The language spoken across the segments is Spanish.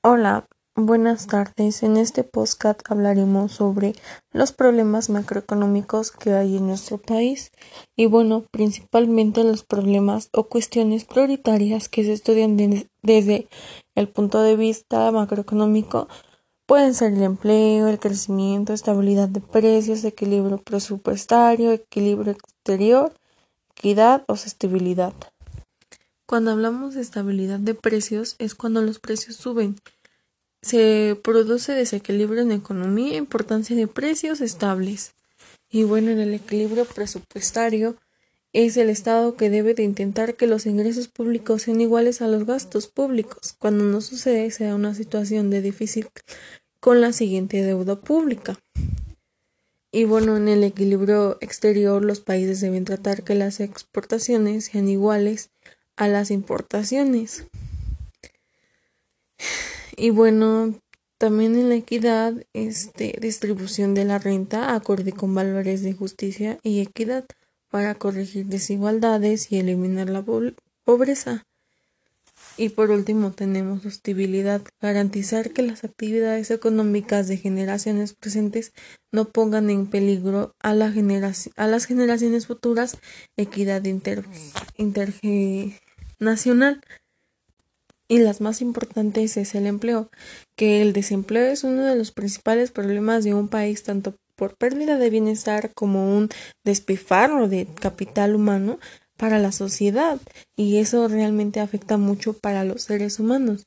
Hola, buenas tardes. En este podcast hablaremos sobre los problemas macroeconómicos que hay en nuestro país y bueno, principalmente los problemas o cuestiones prioritarias que se estudian desde el punto de vista macroeconómico pueden ser el empleo, el crecimiento, estabilidad de precios, equilibrio presupuestario, equilibrio exterior, equidad o sostenibilidad. Cuando hablamos de estabilidad de precios es cuando los precios suben. Se produce desequilibrio en economía importancia de precios estables. Y bueno, en el equilibrio presupuestario es el Estado que debe de intentar que los ingresos públicos sean iguales a los gastos públicos. Cuando no sucede, se da una situación de difícil con la siguiente deuda pública. Y bueno, en el equilibrio exterior los países deben tratar que las exportaciones sean iguales a las importaciones. Y bueno, también en la equidad, este, distribución de la renta acorde con valores de justicia y equidad para corregir desigualdades y eliminar la pobreza. Y por último tenemos sostenibilidad, garantizar que las actividades económicas de generaciones presentes no pongan en peligro a, la a las generaciones futuras, equidad inter nacional. Y las más importantes es el empleo, que el desempleo es uno de los principales problemas de un país, tanto por pérdida de bienestar como un despifarro de capital humano para la sociedad, y eso realmente afecta mucho para los seres humanos,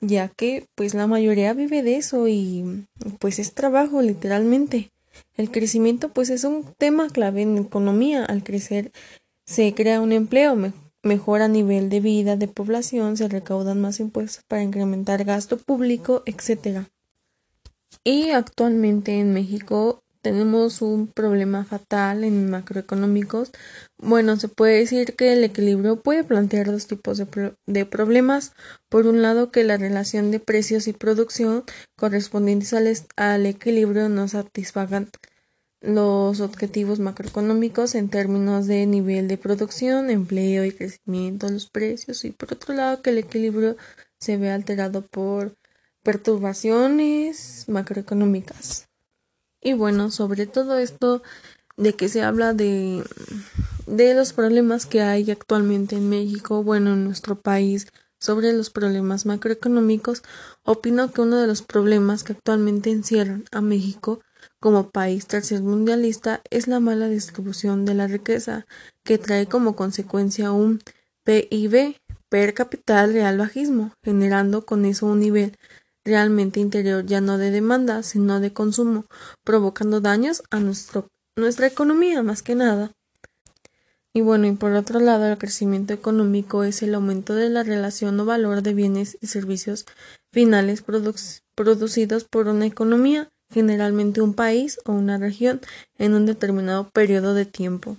ya que pues la mayoría vive de eso y pues es trabajo literalmente. El crecimiento pues es un tema clave en economía, al crecer se crea un empleo, mejora nivel de vida de población, se recaudan más impuestos para incrementar gasto público, etc. Y actualmente en México tenemos un problema fatal en macroeconómicos. Bueno, se puede decir que el equilibrio puede plantear dos tipos de, de, problemas. Por un lado, que la relación de precios y producción correspondientes al, al equilibrio no satisfagan los objetivos macroeconómicos en términos de nivel de producción, empleo y crecimiento los precios y por otro lado que el equilibrio se ve alterado por perturbaciones macroeconómicas. Y bueno, sobre todo esto de que se habla de, de los problemas que hay actualmente en México, bueno, en nuestro país, sobre los problemas macroeconómicos, opino que uno de los problemas que actualmente encierran a México como país tercermundista es la mala distribución de la riqueza, que trae como consecuencia un PIB per capital real bajismo, generando con eso un nivel realmente interior ya no de demanda, sino de consumo, provocando daños a nuestro, nuestra economía más que nada. Y bueno, y por otro lado, el crecimiento económico es el aumento de la relación o valor de bienes y servicios finales producidos por una economía generalmente un país o una región en un determinado periodo de tiempo.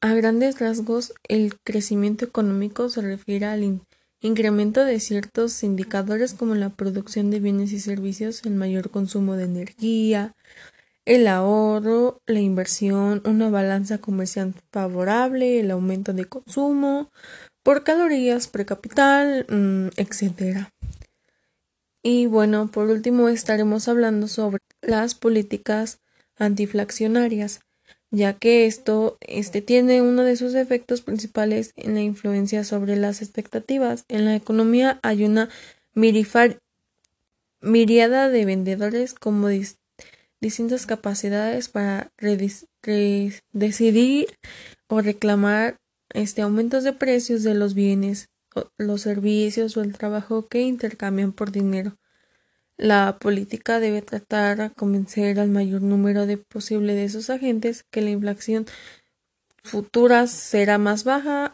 A grandes rasgos, el crecimiento económico se refiere al incremento de ciertos indicadores como la producción de bienes y servicios, el mayor consumo de energía, el ahorro, la inversión, una balanza comercial favorable, el aumento de consumo por calorías per capital, mm, etc. Y bueno, por último estaremos hablando sobre las políticas antiflacionarias, ya que esto este, tiene uno de sus efectos principales en la influencia sobre las expectativas. En la economía hay una miriada de vendedores como distintas capacidades para decidir o reclamar este, aumentos de precios de los bienes los servicios o el trabajo que intercambian por dinero. La política debe tratar de convencer al mayor número de posible de esos agentes que la inflación futura será más baja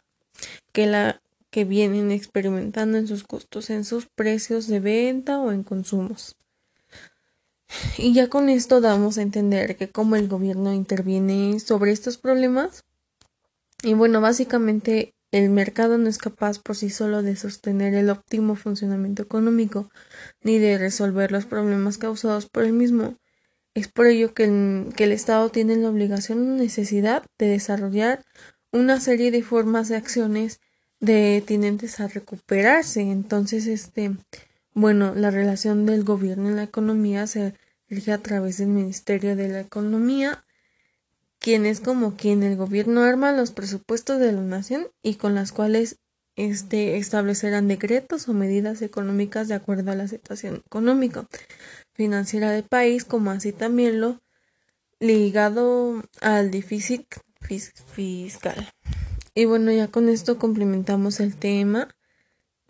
que la que vienen experimentando en sus costos, en sus precios de venta o en consumos. Y ya con esto damos a entender que como el gobierno interviene sobre estos problemas, y bueno, básicamente el mercado no es capaz por sí solo de sostener el óptimo funcionamiento económico ni de resolver los problemas causados por el mismo. Es por ello que el, Estado tiene la obligación o necesidad de desarrollar una serie de formas de acciones de tinentes a recuperarse. Entonces, este, Bueno, la relación del gobierno en la economía se rige a través del Ministerio de la Economía, quien es como quien el gobierno arma los presupuestos de la nación y con las cuales este, establecerán decretos o medidas económicas de acuerdo a la situación económica financiera del país, como así también lo ligado al déficit fiscal. Y bueno, ya con esto complementamos el tema.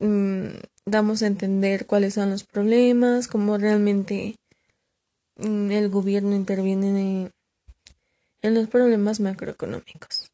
Mm, damos a entender cuáles son los problemas, cómo realmente mm, el gobierno interviene en los problemas macroeconómicos.